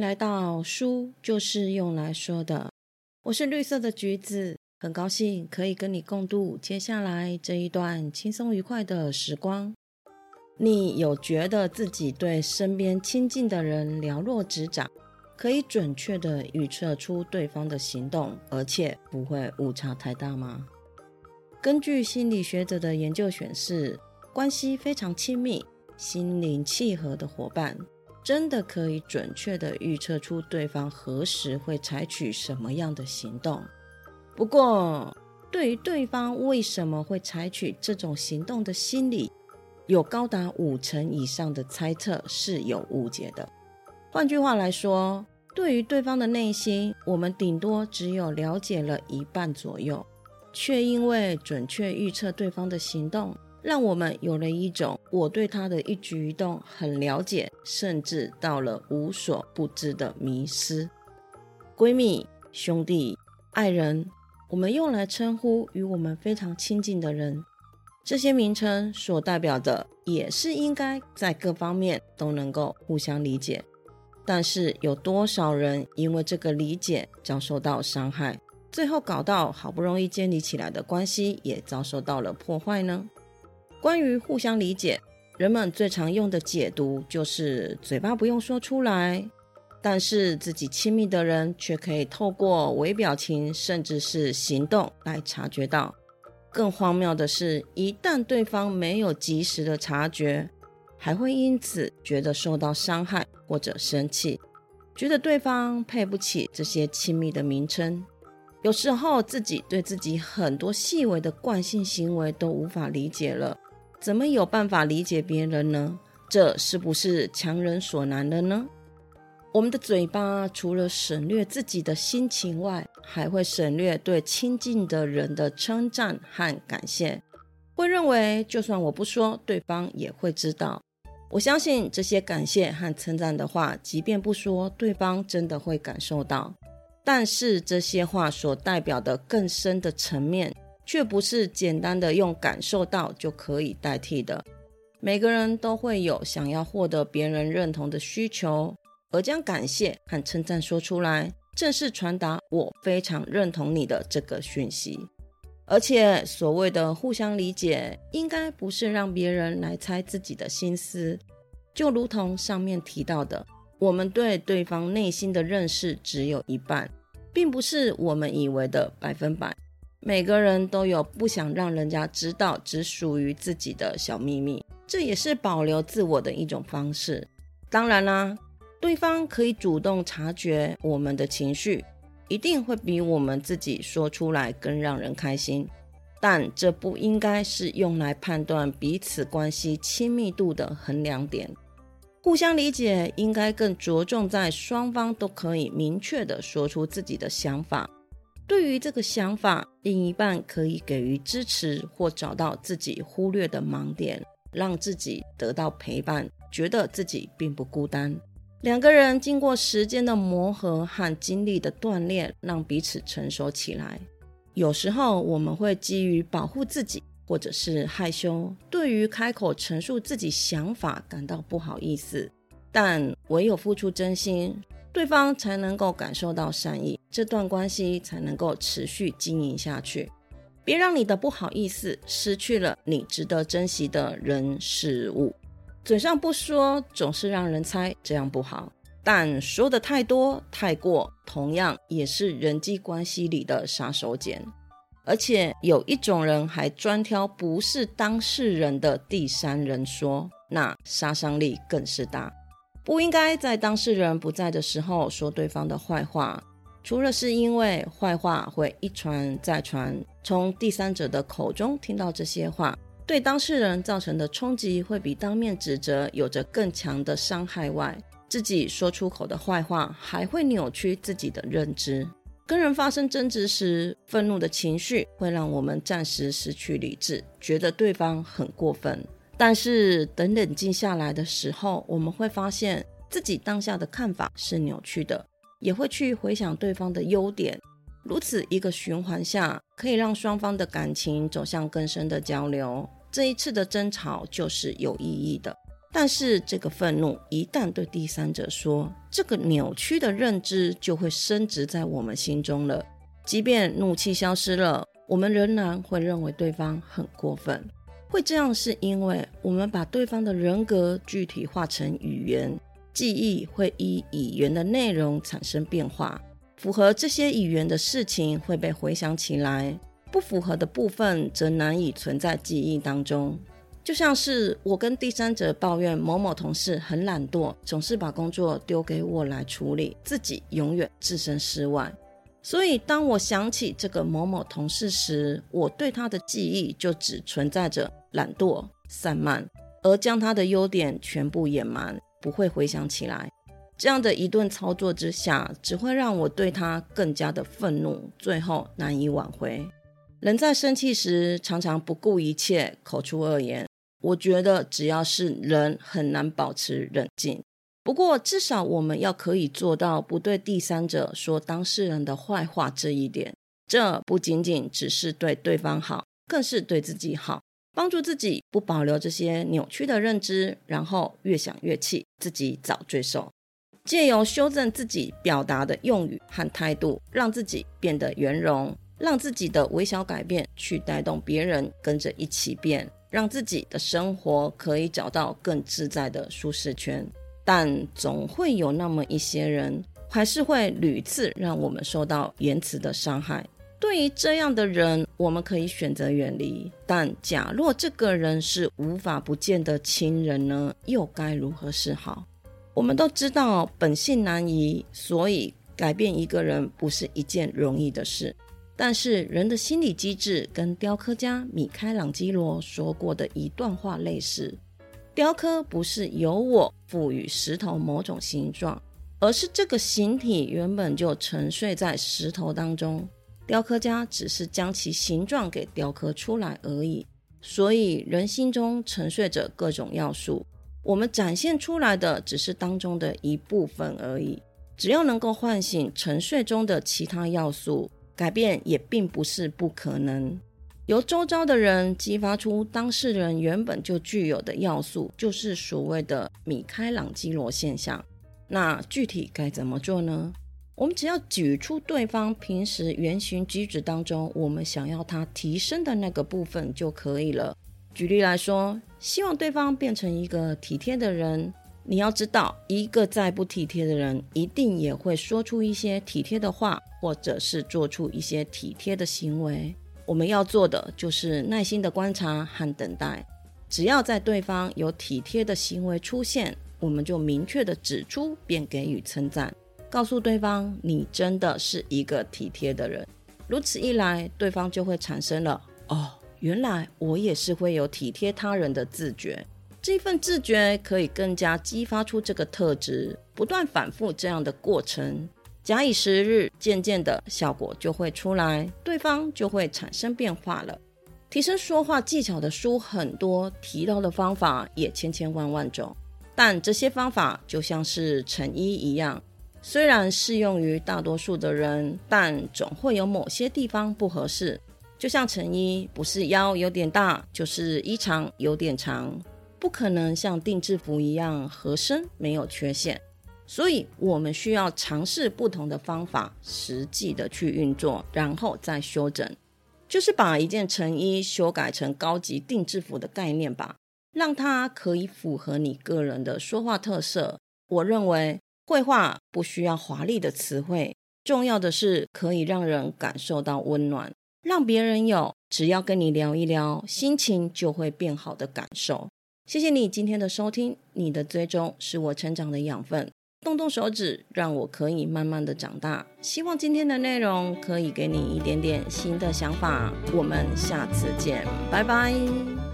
来到书就是用来说的，我是绿色的橘子，很高兴可以跟你共度接下来这一段轻松愉快的时光。你有觉得自己对身边亲近的人了若指掌，可以准确的预测出对方的行动，而且不会误差太大吗？根据心理学者的研究显示，关系非常亲密、心灵契合的伙伴，真的可以准确的预测出对方何时会采取什么样的行动。不过，对于对方为什么会采取这种行动的心理，有高达五成以上的猜测是有误解的。换句话来说，对于对方的内心，我们顶多只有了解了一半左右。却因为准确预测对方的行动，让我们有了一种我对他的一举一动很了解，甚至到了无所不知的迷失。闺蜜、兄弟、爱人，我们用来称呼与我们非常亲近的人，这些名称所代表的也是应该在各方面都能够互相理解。但是有多少人因为这个理解遭受到伤害？最后搞到好不容易建立起来的关系也遭受到了破坏呢？关于互相理解，人们最常用的解读就是嘴巴不用说出来，但是自己亲密的人却可以透过微表情甚至是行动来察觉到。更荒谬的是，一旦对方没有及时的察觉，还会因此觉得受到伤害或者生气，觉得对方配不起这些亲密的名称。有时候自己对自己很多细微的惯性行为都无法理解了，怎么有办法理解别人呢？这是不是强人所难的呢？我们的嘴巴除了省略自己的心情外，还会省略对亲近的人的称赞和感谢，会认为就算我不说，对方也会知道。我相信这些感谢和称赞的话，即便不说，对方真的会感受到。但是这些话所代表的更深的层面，却不是简单的用感受到就可以代替的。每个人都会有想要获得别人认同的需求，而将感谢和称赞说出来，正是传达我非常认同你的这个讯息。而且所谓的互相理解，应该不是让别人来猜自己的心思，就如同上面提到的，我们对对方内心的认识只有一半。并不是我们以为的百分百，每个人都有不想让人家知道只属于自己的小秘密，这也是保留自我的一种方式。当然啦，对方可以主动察觉我们的情绪，一定会比我们自己说出来更让人开心。但这不应该是用来判断彼此关系亲密度的衡量点。互相理解应该更着重在双方都可以明确的说出自己的想法。对于这个想法，另一半可以给予支持或找到自己忽略的盲点，让自己得到陪伴，觉得自己并不孤单。两个人经过时间的磨合和经历的锻炼，让彼此成熟起来。有时候我们会基于保护自己。或者是害羞，对于开口陈述自己想法感到不好意思，但唯有付出真心，对方才能够感受到善意，这段关系才能够持续经营下去。别让你的不好意思失去了你值得珍惜的人事物。嘴上不说，总是让人猜，这样不好。但说的太多太过，同样也是人际关系里的杀手锏。而且有一种人还专挑不是当事人的第三人说，那杀伤力更是大。不应该在当事人不在的时候说对方的坏话，除了是因为坏话会一传再传，从第三者的口中听到这些话，对当事人造成的冲击会比当面指责有着更强的伤害外，自己说出口的坏话还会扭曲自己的认知。跟人发生争执时，愤怒的情绪会让我们暂时失去理智，觉得对方很过分。但是等冷静下来的时候，我们会发现自己当下的看法是扭曲的，也会去回想对方的优点。如此一个循环下，可以让双方的感情走向更深的交流。这一次的争吵就是有意义的。但是这个愤怒一旦对第三者说，这个扭曲的认知就会升值在我们心中了。即便怒气消失了，我们仍然会认为对方很过分。会这样是因为我们把对方的人格具体化成语言，记忆会依语言的内容产生变化，符合这些语言的事情会被回想起来，不符合的部分则难以存在记忆当中。就像是我跟第三者抱怨某某同事很懒惰，总是把工作丢给我来处理，自己永远置身事外。所以，当我想起这个某某同事时，我对他的记忆就只存在着懒惰、散漫，而将他的优点全部掩埋，不会回想起来。这样的一顿操作之下，只会让我对他更加的愤怒，最后难以挽回。人在生气时，常常不顾一切，口出恶言。我觉得只要是人，很难保持冷静。不过，至少我们要可以做到不对第三者说当事人的坏话这一点。这不仅仅只是对对方好，更是对自己好，帮助自己不保留这些扭曲的认知，然后越想越气，自己找罪受。借由修正自己表达的用语和态度，让自己变得圆融，让自己的微小改变去带动别人跟着一起变。让自己的生活可以找到更自在的舒适圈，但总会有那么一些人，还是会屡次让我们受到言辞的伤害。对于这样的人，我们可以选择远离。但假若这个人是无法不见的亲人呢？又该如何是好？我们都知道本性难移，所以改变一个人不是一件容易的事。但是人的心理机制跟雕刻家米开朗基罗说过的一段话类似：雕刻不是由我赋予石头某种形状，而是这个形体原本就沉睡在石头当中，雕刻家只是将其形状给雕刻出来而已。所以人心中沉睡着各种要素，我们展现出来的只是当中的一部分而已。只要能够唤醒沉睡中的其他要素。改变也并不是不可能，由周遭的人激发出当事人原本就具有的要素，就是所谓的米开朗基罗现象。那具体该怎么做呢？我们只要举出对方平时言行举止当中我们想要他提升的那个部分就可以了。举例来说，希望对方变成一个体贴的人。你要知道，一个再不体贴的人，一定也会说出一些体贴的话，或者是做出一些体贴的行为。我们要做的就是耐心的观察和等待。只要在对方有体贴的行为出现，我们就明确的指出，并给予称赞，告诉对方你真的是一个体贴的人。如此一来，对方就会产生了哦，原来我也是会有体贴他人的自觉。这份自觉可以更加激发出这个特质，不断反复这样的过程，假以时日，渐渐的效果就会出来，对方就会产生变化了。提升说话技巧的书很多，提到的方法也千千万万种，但这些方法就像是成衣一样，虽然适用于大多数的人，但总会有某些地方不合适。就像成衣，不是腰有点大，就是衣长有点长。不可能像定制服一样合身没有缺陷，所以我们需要尝试不同的方法，实际的去运作，然后再修整，就是把一件成衣修改成高级定制服的概念吧，让它可以符合你个人的说话特色。我认为绘画不需要华丽的词汇，重要的是可以让人感受到温暖，让别人有只要跟你聊一聊，心情就会变好的感受。谢谢你今天的收听，你的追踪是我成长的养分。动动手指，让我可以慢慢的长大。希望今天的内容可以给你一点点新的想法。我们下次见，拜拜。